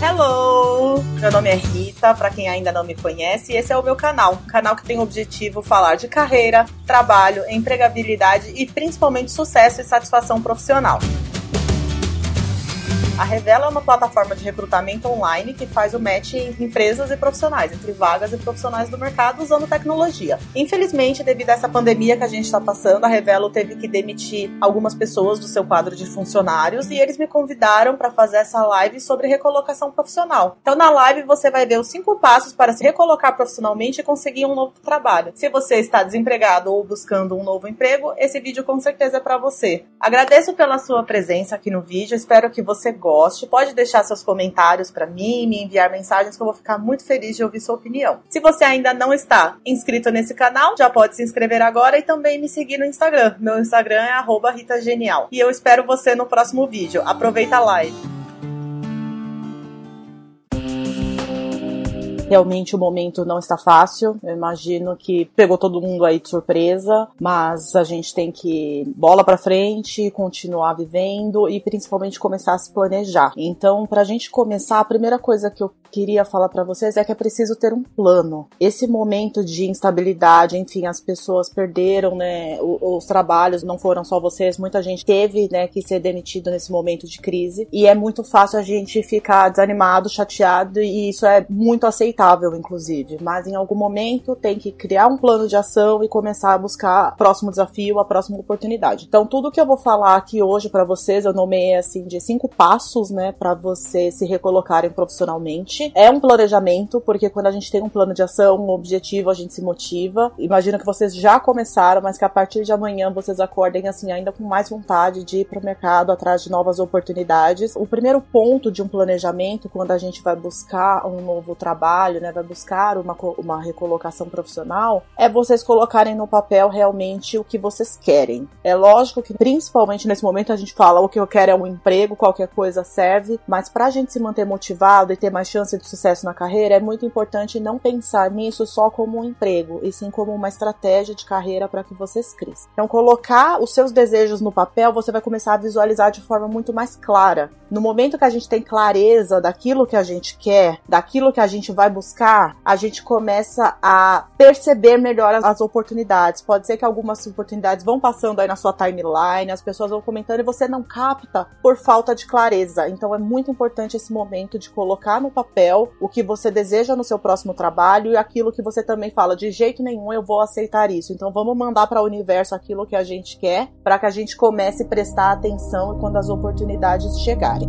Hello! Meu nome é Rita, para quem ainda não me conhece, esse é o meu canal, canal que tem o objetivo falar de carreira, trabalho, empregabilidade e principalmente sucesso e satisfação profissional. A Revela é uma plataforma de recrutamento online que faz o match entre empresas e profissionais, entre vagas e profissionais do mercado usando tecnologia. Infelizmente, devido a essa pandemia que a gente está passando, a Revelo teve que demitir algumas pessoas do seu quadro de funcionários e eles me convidaram para fazer essa live sobre recolocação profissional. Então, na live você vai ver os cinco passos para se recolocar profissionalmente e conseguir um novo trabalho. Se você está desempregado ou buscando um novo emprego, esse vídeo com certeza é para você. Agradeço pela sua presença aqui no vídeo, espero que você goste goste. Pode deixar seus comentários para mim, me enviar mensagens que eu vou ficar muito feliz de ouvir sua opinião. Se você ainda não está inscrito nesse canal, já pode se inscrever agora e também me seguir no Instagram. Meu Instagram é @ritagenial. E eu espero você no próximo vídeo. Aproveita a live. Realmente o momento não está fácil. Eu imagino que pegou todo mundo aí de surpresa, mas a gente tem que bola para frente, continuar vivendo e principalmente começar a se planejar. Então, para a gente começar, a primeira coisa que eu queria falar para vocês é que é preciso ter um plano. Esse momento de instabilidade, enfim, as pessoas perderam, né, os, os trabalhos, não foram só vocês, muita gente teve, né, que ser demitido nesse momento de crise e é muito fácil a gente ficar desanimado, chateado e isso é muito aceitável aceitável, inclusive, mas em algum momento tem que criar um plano de ação e começar a buscar o próximo desafio, a próxima oportunidade. Então, tudo que eu vou falar aqui hoje para vocês, eu nomeei assim de cinco passos, né, para vocês se recolocarem profissionalmente. É um planejamento, porque quando a gente tem um plano de ação, um objetivo, a gente se motiva. Imagino que vocês já começaram, mas que a partir de amanhã vocês acordem assim ainda com mais vontade de ir para o mercado atrás de novas oportunidades. O primeiro ponto de um planejamento, quando a gente vai buscar um novo trabalho, trabalho, né, vai buscar uma, uma recolocação profissional, é vocês colocarem no papel realmente o que vocês querem. É lógico que, principalmente nesse momento, a gente fala o que eu quero é um emprego, qualquer coisa serve, mas para a gente se manter motivado e ter mais chance de sucesso na carreira, é muito importante não pensar nisso só como um emprego, e sim como uma estratégia de carreira para que vocês cresçam. Então, colocar os seus desejos no papel, você vai começar a visualizar de forma muito mais clara. No momento que a gente tem clareza daquilo que a gente quer, daquilo que a gente vai buscar, a gente começa a perceber melhor as oportunidades. Pode ser que algumas oportunidades vão passando aí na sua timeline, as pessoas vão comentando e você não capta por falta de clareza. Então é muito importante esse momento de colocar no papel o que você deseja no seu próximo trabalho e aquilo que você também fala de jeito nenhum eu vou aceitar isso. Então vamos mandar para o universo aquilo que a gente quer para que a gente comece a prestar atenção quando as oportunidades chegarem.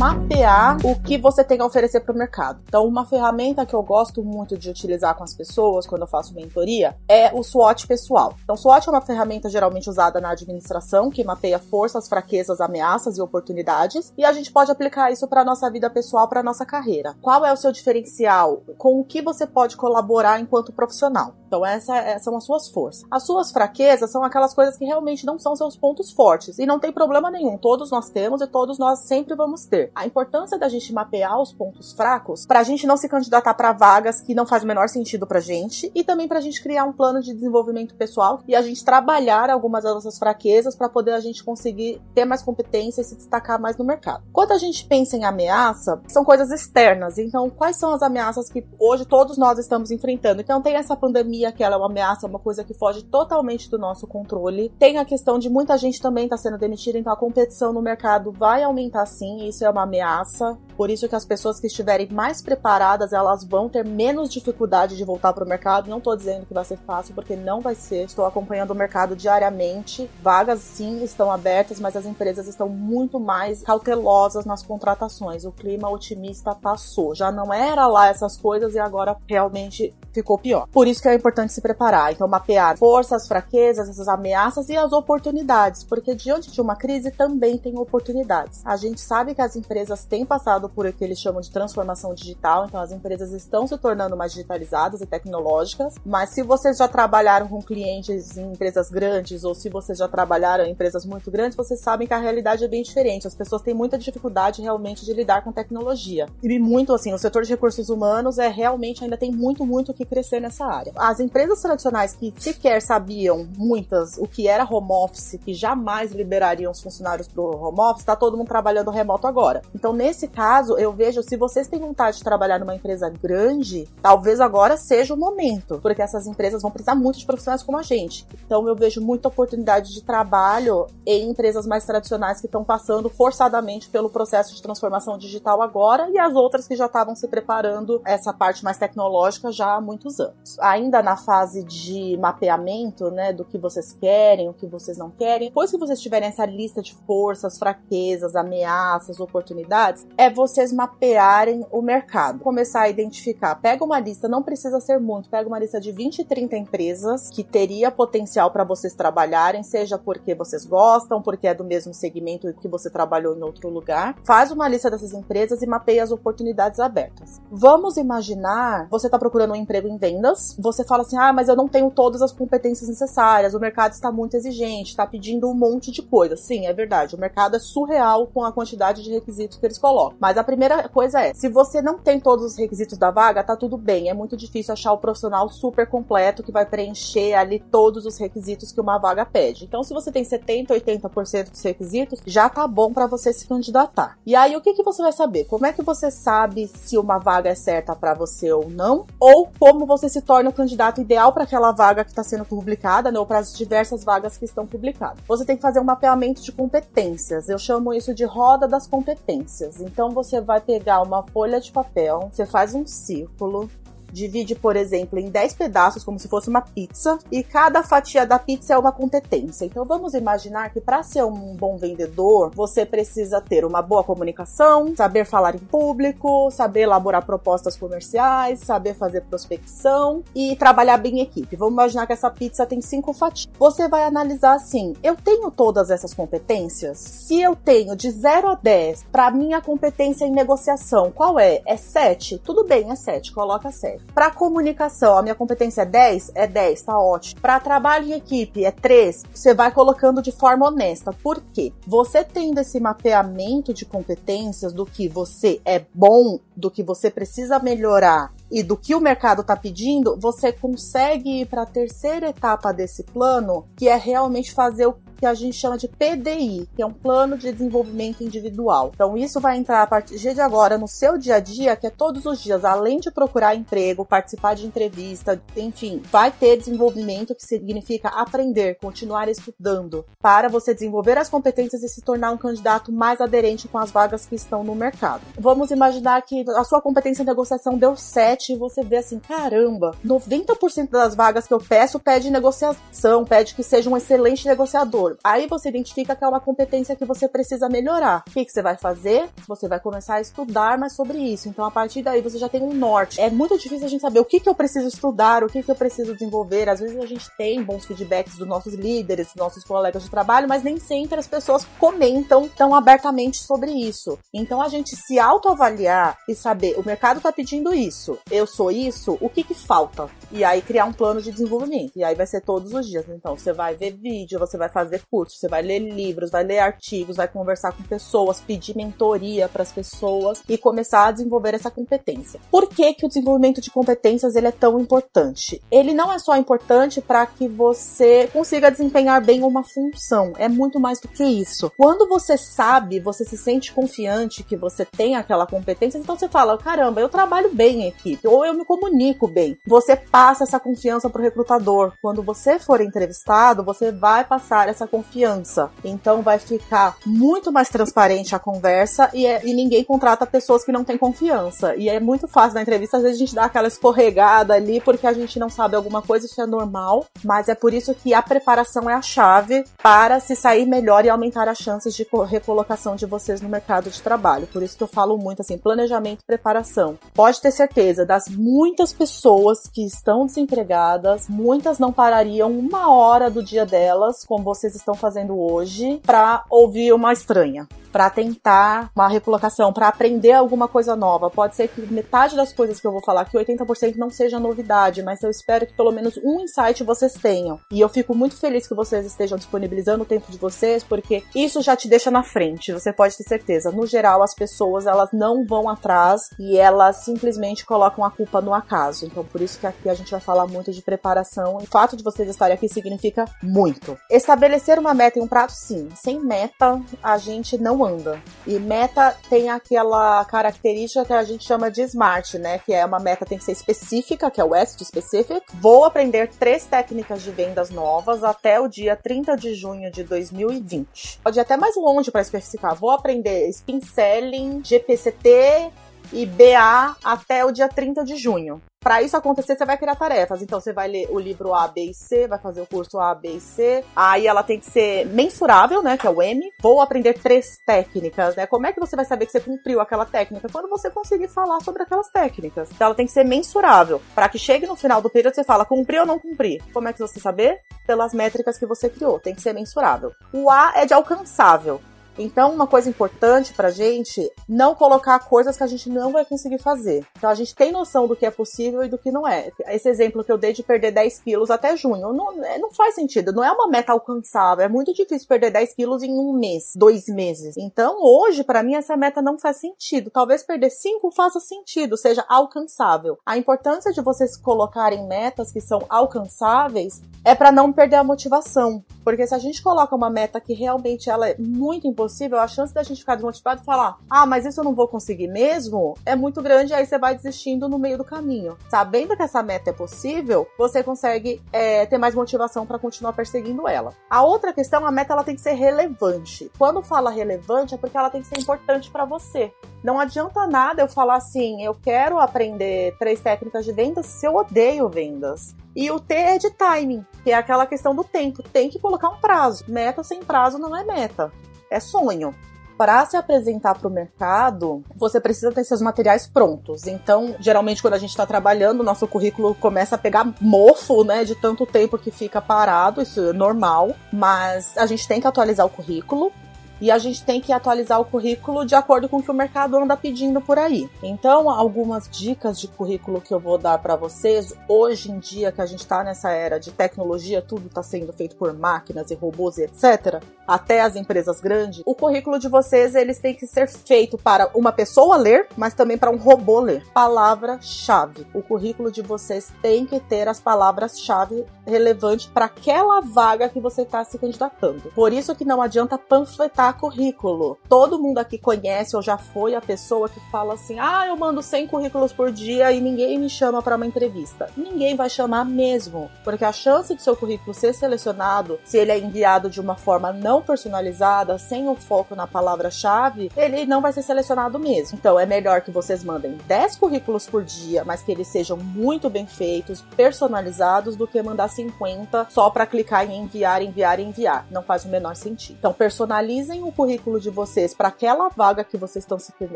Mapear o que você tem a oferecer para o mercado. Então, uma ferramenta que eu gosto muito de utilizar com as pessoas quando eu faço mentoria é o SWOT pessoal. Então, SWOT é uma ferramenta geralmente usada na administração que mapeia forças, fraquezas, ameaças e oportunidades, e a gente pode aplicar isso para nossa vida pessoal, para nossa carreira. Qual é o seu diferencial? Com o que você pode colaborar enquanto profissional? Então, essas é, são as suas forças. As suas fraquezas são aquelas coisas que realmente não são seus pontos fortes, e não tem problema nenhum. Todos nós temos e todos nós sempre vamos ter a importância da gente mapear os pontos fracos para a gente não se candidatar para vagas que não faz o menor sentido para gente e também para a gente criar um plano de desenvolvimento pessoal e a gente trabalhar algumas das nossas fraquezas para poder a gente conseguir ter mais competência e se destacar mais no mercado. Quando a gente pensa em ameaça, são coisas externas. Então, quais são as ameaças que hoje todos nós estamos enfrentando? Então, tem essa pandemia que ela é uma ameaça, uma coisa que foge totalmente do nosso controle. Tem a questão de muita gente também está sendo demitida, então a competição no mercado vai aumentar sim, isso é uma ameaça. Por isso que as pessoas que estiverem mais preparadas, elas vão ter menos dificuldade de voltar para o mercado. Não estou dizendo que vai ser fácil, porque não vai ser. Estou acompanhando o mercado diariamente. Vagas sim estão abertas, mas as empresas estão muito mais cautelosas nas contratações. O clima otimista passou. Já não era lá essas coisas e agora realmente ficou pior. Por isso que é importante se preparar. Então, mapear forças, fraquezas, essas ameaças e as oportunidades, porque diante de uma crise também tem oportunidades. A gente sabe que as empresas têm passado por o que eles chamam de transformação digital, então as empresas estão se tornando mais digitalizadas e tecnológicas, mas se vocês já trabalharam com clientes em empresas grandes ou se vocês já trabalharam em empresas muito grandes, vocês sabem que a realidade é bem diferente. As pessoas têm muita dificuldade realmente de lidar com tecnologia. E muito assim, o setor de recursos humanos é realmente ainda tem muito, muito o que crescer nessa área. As empresas tradicionais que sequer sabiam muitas o que era home office, que jamais liberariam os funcionários para o home office, está todo mundo trabalhando remoto agora. Então, nesse caso, eu vejo se vocês têm vontade de trabalhar numa empresa grande, talvez agora seja o momento, porque essas empresas vão precisar muito de profissionais como a gente. Então, eu vejo muita oportunidade de trabalho em empresas mais tradicionais que estão passando forçadamente pelo processo de transformação digital agora e as outras que já estavam se preparando essa parte mais tecnológica já há muitos anos. Ainda na fase de mapeamento, né, do que vocês querem, o que vocês não querem, depois que vocês tiverem essa lista de forças, fraquezas, ameaças, oportunidades, é vocês mapearem o mercado. Começar a identificar. Pega uma lista, não precisa ser muito, pega uma lista de 20, 30 empresas que teria potencial para vocês trabalharem, seja porque vocês gostam, porque é do mesmo segmento que você trabalhou em outro lugar. Faz uma lista dessas empresas e mapeia as oportunidades abertas. Vamos imaginar, você está procurando um emprego em vendas, você fala assim: "Ah, mas eu não tenho todas as competências necessárias, o mercado está muito exigente, está pedindo um monte de coisa". Sim, é verdade, o mercado é surreal com a quantidade de requisitos que eles colocam. Mas a primeira coisa é, se você não tem todos os requisitos da vaga, tá tudo bem, é muito difícil achar o profissional super completo que vai preencher ali todos os requisitos que uma vaga pede. Então, se você tem 70, 80% dos requisitos, já tá bom para você se candidatar. E aí, o que que você vai saber? Como é que você sabe se uma vaga é certa para você ou não? Ou como você se torna o candidato ideal para aquela vaga que está sendo publicada, né? Ou para as diversas vagas que estão publicadas. Você tem que fazer um mapeamento de competências. Eu chamo isso de roda das competências. Então, você vai pegar uma folha de papel, você faz um círculo, divide, por exemplo, em 10 pedaços, como se fosse uma pizza, e cada fatia da pizza é uma competência. Então vamos imaginar que para ser um bom vendedor, você precisa ter uma boa comunicação, saber falar em público, saber elaborar propostas comerciais, saber fazer prospecção e trabalhar bem em equipe. Vamos imaginar que essa pizza tem cinco fatias. Você vai analisar assim: eu tenho todas essas competências? Se eu tenho de 0 a 10 para minha competência em negociação, qual é? É 7? Tudo bem, é 7, coloca 7. Para comunicação, a minha competência é 10? É 10, tá ótimo. Para trabalho em equipe, é 3. Você vai colocando de forma honesta. Por quê? Você tendo esse mapeamento de competências do que você é bom, do que você precisa melhorar e do que o mercado está pedindo, você consegue ir para a terceira etapa desse plano, que é realmente fazer o que a gente chama de PDI, que é um plano de desenvolvimento individual. Então, isso vai entrar a partir de agora no seu dia a dia, que é todos os dias, além de procurar emprego, participar de entrevista, enfim, vai ter desenvolvimento, que significa aprender, continuar estudando, para você desenvolver as competências e se tornar um candidato mais aderente com as vagas que estão no mercado. Vamos imaginar que a sua competência em negociação deu 7 e você vê assim, caramba, 90% das vagas que eu peço pede negociação, pede que seja um excelente negociador. Aí você identifica que é uma competência que você precisa melhorar. O que, que você vai fazer? Você vai começar a estudar mais sobre isso. Então, a partir daí, você já tem um norte. É muito difícil a gente saber o que, que eu preciso estudar, o que, que eu preciso desenvolver. Às vezes a gente tem bons feedbacks dos nossos líderes, dos nossos colegas de trabalho, mas nem sempre as pessoas comentam tão abertamente sobre isso. Então, a gente se autoavaliar e saber, o mercado está pedindo isso, eu sou isso, o que que falta? E aí criar um plano de desenvolvimento. E aí vai ser todos os dias. Então, você vai ver vídeo, você vai fazer cursos, você vai ler livros, vai ler artigos, vai conversar com pessoas, pedir mentoria para as pessoas e começar a desenvolver essa competência. Por que, que o desenvolvimento de competências ele é tão importante? Ele não é só importante para que você consiga desempenhar bem uma função, é muito mais do que isso. Quando você sabe, você se sente confiante que você tem aquela competência, então você fala: caramba, eu trabalho bem em equipe, ou eu me comunico bem. Você passa essa confiança para o recrutador. Quando você for entrevistado, você vai passar essa confiança. Então vai ficar muito mais transparente a conversa e, é, e ninguém contrata pessoas que não têm confiança. E é muito fácil na entrevista, às vezes a gente dá aquela escorregada ali porque a gente não sabe alguma coisa, isso é normal, mas é por isso que a preparação é a chave para se sair melhor e aumentar as chances de recolocação de vocês no mercado de trabalho. Por isso que eu falo muito assim, planejamento e preparação. Pode ter certeza, das muitas pessoas que estão desempregadas, muitas não parariam uma hora do dia delas, como vocês estão fazendo hoje para ouvir uma estranha. Para tentar uma recolocação, para aprender alguma coisa nova. Pode ser que metade das coisas que eu vou falar aqui, 80% não seja novidade, mas eu espero que pelo menos um insight vocês tenham. E eu fico muito feliz que vocês estejam disponibilizando o tempo de vocês, porque isso já te deixa na frente, você pode ter certeza. No geral, as pessoas elas não vão atrás e elas simplesmente colocam a culpa no acaso. Então, por isso que aqui a gente vai falar muito de preparação. O fato de vocês estarem aqui significa muito. Estabelecer uma meta em um prato, sim. Sem meta, a gente anda. E meta tem aquela característica que a gente chama de SMART, né? Que é uma meta tem que ser específica, que é o S de specific. Vou aprender três técnicas de vendas novas até o dia 30 de junho de 2020. Pode ir até mais longe para especificar. Vou aprender spin selling, GPCT e BA até o dia 30 de junho. Para isso acontecer, você vai criar tarefas. Então, você vai ler o livro A, B e C, vai fazer o curso A, B e C. Aí ela tem que ser mensurável, né? Que é o M. Vou aprender três técnicas, né? Como é que você vai saber que você cumpriu aquela técnica? Quando você conseguir falar sobre aquelas técnicas. Então, ela tem que ser mensurável. Para que chegue no final do período, você fala, cumpri ou não cumpri. Como é que você saber? Pelas métricas que você criou. Tem que ser mensurável. O A é de alcançável. Então, uma coisa importante pra gente, não colocar coisas que a gente não vai conseguir fazer. Então, a gente tem noção do que é possível e do que não é. Esse exemplo que eu dei de perder 10 quilos até junho, não, é, não faz sentido. Não é uma meta alcançável. É muito difícil perder 10 quilos em um mês, dois meses. Então, hoje, para mim, essa meta não faz sentido. Talvez perder 5 faça sentido, seja alcançável. A importância de vocês colocarem metas que são alcançáveis é para não perder a motivação. Porque se a gente coloca uma meta que realmente ela é muito impossível, a chance da gente ficar desmotivado e falar, ah, mas isso eu não vou conseguir mesmo, é muito grande, aí você vai desistindo no meio do caminho. Sabendo que essa meta é possível, você consegue é, ter mais motivação para continuar perseguindo ela. A outra questão, a meta ela tem que ser relevante. Quando fala relevante, é porque ela tem que ser importante para você. Não adianta nada eu falar assim, eu quero aprender três técnicas de vendas se eu odeio vendas. E o T é de timing, que é aquela questão do tempo. Tem que colocar um prazo. Meta sem prazo não é meta, é sonho. Para se apresentar para o mercado, você precisa ter seus materiais prontos. Então, geralmente, quando a gente está trabalhando, nosso currículo começa a pegar mofo, né, de tanto tempo que fica parado, isso é normal. Mas a gente tem que atualizar o currículo e a gente tem que atualizar o currículo de acordo com o que o mercado anda pedindo por aí. Então, algumas dicas de currículo que eu vou dar para vocês hoje em dia que a gente está nessa era de tecnologia, tudo está sendo feito por máquinas e robôs e etc, até as empresas grandes. O currículo de vocês eles têm que ser feito para uma pessoa ler, mas também para um robô ler. Palavra-chave. O currículo de vocês tem que ter as palavras-chave relevantes para aquela vaga que você está se candidatando. Por isso que não adianta panfletar currículo. Todo mundo aqui conhece ou já foi a pessoa que fala assim: ah, eu mando 100 currículos por dia e ninguém me chama para uma entrevista. Ninguém vai chamar mesmo, porque a chance de seu currículo ser selecionado, se ele é enviado de uma forma não personalizada, sem o foco na palavra-chave, ele não vai ser selecionado mesmo. Então é melhor que vocês mandem 10 currículos por dia, mas que eles sejam muito bem feitos, personalizados, do que mandar 50 só para clicar em enviar, enviar, enviar. Não faz o menor sentido. Então personalizem o currículo de vocês para aquela vaga que vocês estão se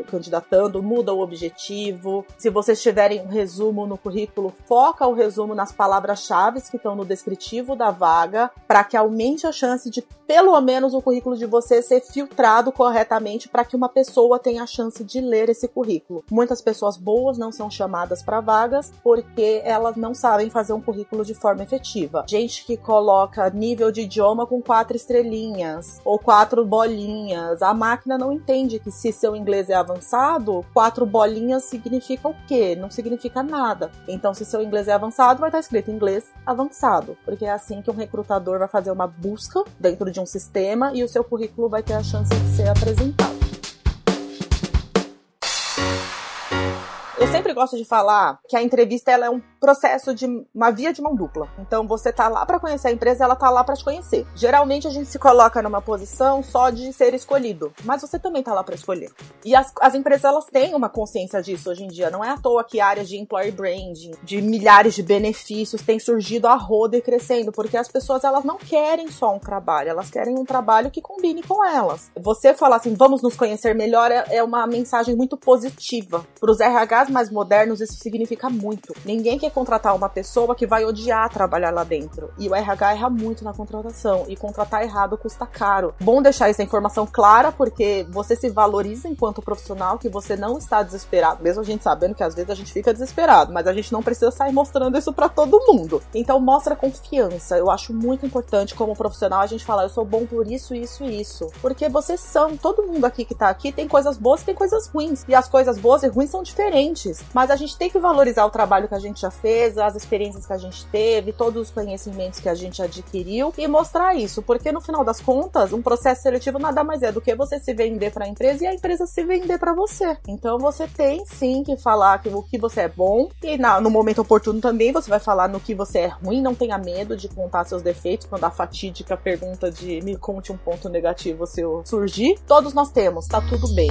candidatando, muda o objetivo. Se vocês tiverem um resumo no currículo, foca o resumo nas palavras-chave que estão no descritivo da vaga, para que aumente a chance de pelo menos o currículo de vocês ser filtrado corretamente para que uma pessoa tenha a chance de ler esse currículo. Muitas pessoas boas não são chamadas para vagas porque elas não sabem fazer um currículo de forma efetiva. Gente que coloca nível de idioma com quatro estrelinhas ou quatro bolinhas bolinhas. A máquina não entende que se seu inglês é avançado, quatro bolinhas significa o quê? Não significa nada. Então, se seu inglês é avançado, vai estar escrito inglês avançado, porque é assim que um recrutador vai fazer uma busca dentro de um sistema e o seu currículo vai ter a chance de ser apresentado. Eu sempre gosto de falar que a entrevista ela é um processo de uma via de mão dupla. Então você tá lá para conhecer a empresa, ela tá lá para te conhecer. Geralmente a gente se coloca numa posição só de ser escolhido, mas você também tá lá para escolher. E as, as empresas elas têm uma consciência disso hoje em dia. Não é à toa que áreas de employer branding, de milhares de benefícios têm surgido a roda e crescendo, porque as pessoas elas não querem só um trabalho, elas querem um trabalho que combine com elas. Você falar assim, vamos nos conhecer melhor é, é uma mensagem muito positiva para os RHs, mas modernos, isso significa muito. Ninguém quer contratar uma pessoa que vai odiar trabalhar lá dentro. E o RH erra muito na contratação. E contratar errado custa caro. Bom deixar essa informação clara, porque você se valoriza enquanto profissional, que você não está desesperado. Mesmo a gente sabendo que às vezes a gente fica desesperado, mas a gente não precisa sair mostrando isso para todo mundo. Então mostra confiança. Eu acho muito importante como profissional a gente falar, eu sou bom por isso, isso e isso. Porque vocês são, todo mundo aqui que tá aqui tem coisas boas e tem coisas ruins. E as coisas boas e ruins são diferentes. Mas a gente tem que valorizar o trabalho que a gente já fez, as experiências que a gente teve, todos os conhecimentos que a gente adquiriu e mostrar isso. Porque no final das contas, um processo seletivo nada mais é do que você se vender para a empresa e a empresa se vender para você. Então você tem sim que falar que o que você é bom e na, no momento oportuno também você vai falar no que você é ruim. Não tenha medo de contar seus defeitos quando a fatídica pergunta de me conte um ponto negativo seu surgir. Todos nós temos, tá tudo bem.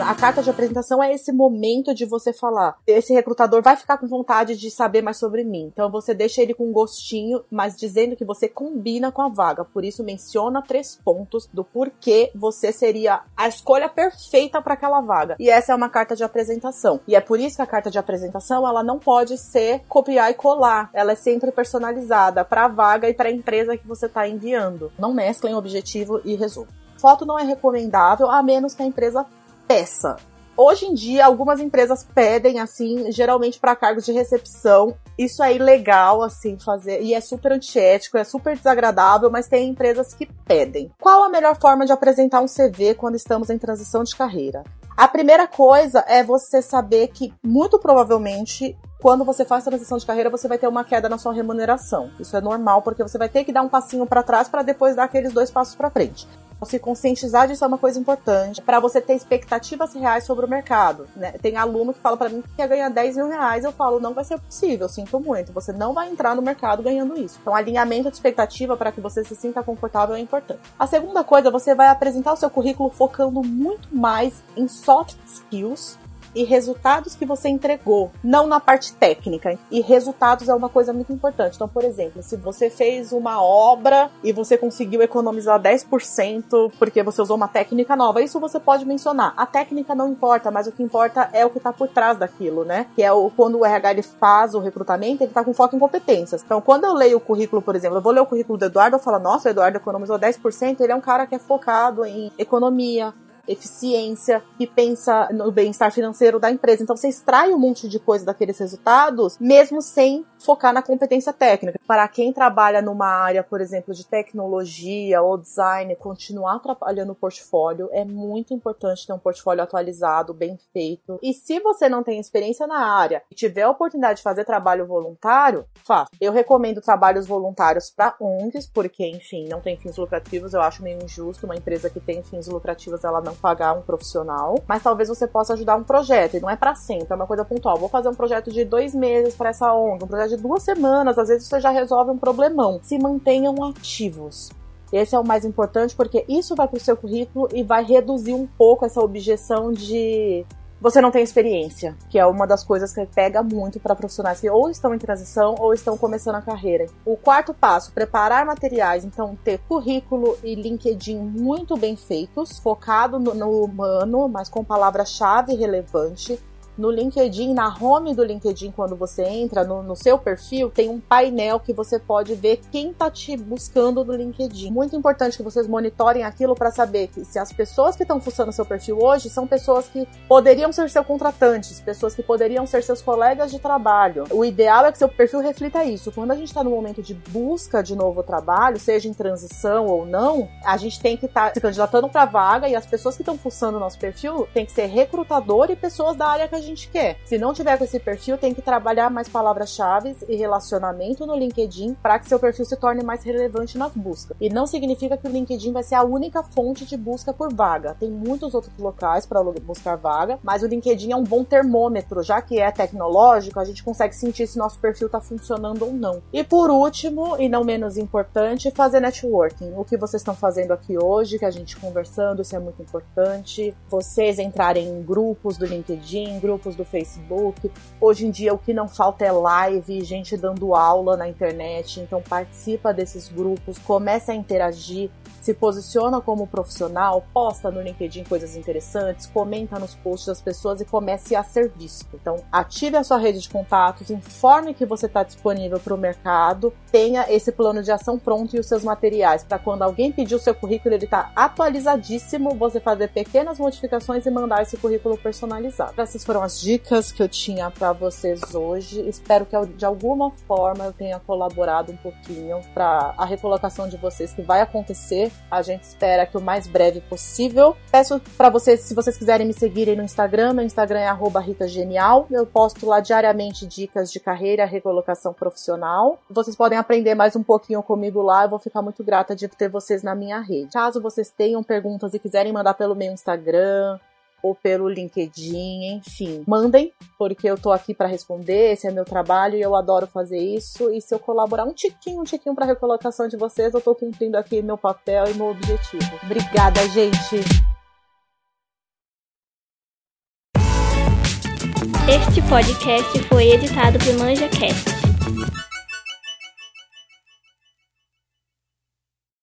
A carta de apresentação é esse momento de você falar. Esse recrutador vai ficar com vontade de saber mais sobre mim. Então você deixa ele com um gostinho, mas dizendo que você combina com a vaga. Por isso menciona três pontos do porquê você seria a escolha perfeita para aquela vaga. E essa é uma carta de apresentação. E é por isso que a carta de apresentação ela não pode ser copiar e colar. Ela é sempre personalizada para a vaga e para a empresa que você está enviando. Não mesclem objetivo e resumo. Foto não é recomendável a menos que a empresa peça. Hoje em dia, algumas empresas pedem, assim, geralmente para cargos de recepção. Isso é ilegal, assim, fazer. E é super antiético, é super desagradável, mas tem empresas que pedem. Qual a melhor forma de apresentar um CV quando estamos em transição de carreira? A primeira coisa é você saber que, muito provavelmente, quando você faz transição de carreira, você vai ter uma queda na sua remuneração. Isso é normal, porque você vai ter que dar um passinho para trás para depois dar aqueles dois passos para frente. Se conscientizar disso é uma coisa importante para você ter expectativas reais sobre o mercado. Né? Tem aluno que fala para mim que quer ganhar 10 mil reais, eu falo, não vai ser possível, sinto muito. Você não vai entrar no mercado ganhando isso. Então, alinhamento de expectativa para que você se sinta confortável é importante. A segunda coisa, você vai apresentar o seu currículo focando muito mais em soft skills e resultados que você entregou, não na parte técnica. E resultados é uma coisa muito importante. Então, por exemplo, se você fez uma obra e você conseguiu economizar 10% porque você usou uma técnica nova, isso você pode mencionar. A técnica não importa, mas o que importa é o que está por trás daquilo, né? Que é o, quando o RH faz o recrutamento, ele está com foco em competências. Então, quando eu leio o currículo, por exemplo, eu vou ler o currículo do Eduardo, eu falo, nossa, o Eduardo economizou 10%, ele é um cara que é focado em economia, eficiência, que pensa no bem-estar financeiro da empresa. Então você extrai um monte de coisa daqueles resultados, mesmo sem focar na competência técnica. Para quem trabalha numa área, por exemplo, de tecnologia ou design, continuar trabalhando o portfólio é muito importante ter um portfólio atualizado, bem feito. E se você não tem experiência na área e tiver a oportunidade de fazer trabalho voluntário, faça. Eu recomendo trabalhos voluntários para ONGs, porque, enfim, não tem fins lucrativos, eu acho meio injusto uma empresa que tem fins lucrativos ela não pagar um profissional, mas talvez você possa ajudar um projeto, e não é para sempre, é uma coisa pontual. Vou fazer um projeto de dois meses para essa ONG, um projeto de duas semanas, às vezes você já resolve um problemão. Se mantenham ativos. Esse é o mais importante porque isso vai para o seu currículo e vai reduzir um pouco essa objeção de você não tem experiência, que é uma das coisas que pega muito para profissionais que ou estão em transição ou estão começando a carreira. O quarto passo, preparar materiais, então ter currículo e LinkedIn muito bem feitos, focado no, no humano, mas com palavra-chave relevante no LinkedIn, na home do LinkedIn, quando você entra no, no, seu perfil, tem um painel que você pode ver quem tá te buscando no LinkedIn. Muito importante que vocês monitorem aquilo para saber que se as pessoas que estão fuçando seu perfil hoje são pessoas que poderiam ser seu contratantes, pessoas que poderiam ser seus colegas de trabalho. O ideal é que seu perfil reflita isso. Quando a gente está no momento de busca de novo trabalho, seja em transição ou não, a gente tem que estar tá se candidatando para vaga e as pessoas que estão fuçando nosso perfil tem que ser recrutador e pessoas da área que a gente gente quer. Se não tiver com esse perfil, tem que trabalhar mais palavras-chave e relacionamento no LinkedIn para que seu perfil se torne mais relevante nas buscas. E não significa que o LinkedIn vai ser a única fonte de busca por vaga. Tem muitos outros locais para buscar vaga, mas o LinkedIn é um bom termômetro, já que é tecnológico, a gente consegue sentir se nosso perfil está funcionando ou não. E por último, e não menos importante, fazer networking. O que vocês estão fazendo aqui hoje, que a gente conversando, isso é muito importante. Vocês entrarem em grupos do LinkedIn, grupos grupos do Facebook. Hoje em dia o que não falta é live, gente dando aula na internet, então participa desses grupos, comece a interagir, se posiciona como profissional, posta no LinkedIn coisas interessantes, comenta nos posts das pessoas e comece a ser visto. Então, ative a sua rede de contatos, informe que você está disponível para o mercado, tenha esse plano de ação pronto e os seus materiais para quando alguém pedir o seu currículo, ele está atualizadíssimo, você fazer pequenas modificações e mandar esse currículo personalizado. Essas foram as dicas que eu tinha para vocês hoje. Espero que de alguma forma eu tenha colaborado um pouquinho para a recolocação de vocês que vai acontecer a gente espera que o mais breve possível. Peço para vocês, se vocês quiserem me seguirem no Instagram, meu Instagram é @ritagenial. Eu posto lá diariamente dicas de carreira, recolocação profissional. Vocês podem aprender mais um pouquinho comigo lá. Eu vou ficar muito grata de ter vocês na minha rede. Caso vocês tenham perguntas e quiserem mandar pelo meu Instagram, ou pelo LinkedIn, enfim. Mandem, porque eu tô aqui para responder, esse é meu trabalho e eu adoro fazer isso. E se eu colaborar um tiquinho, um tiquinho para recolocação de vocês, eu tô cumprindo aqui meu papel e meu objetivo. Obrigada, gente. Este podcast foi editado por ManjaCast.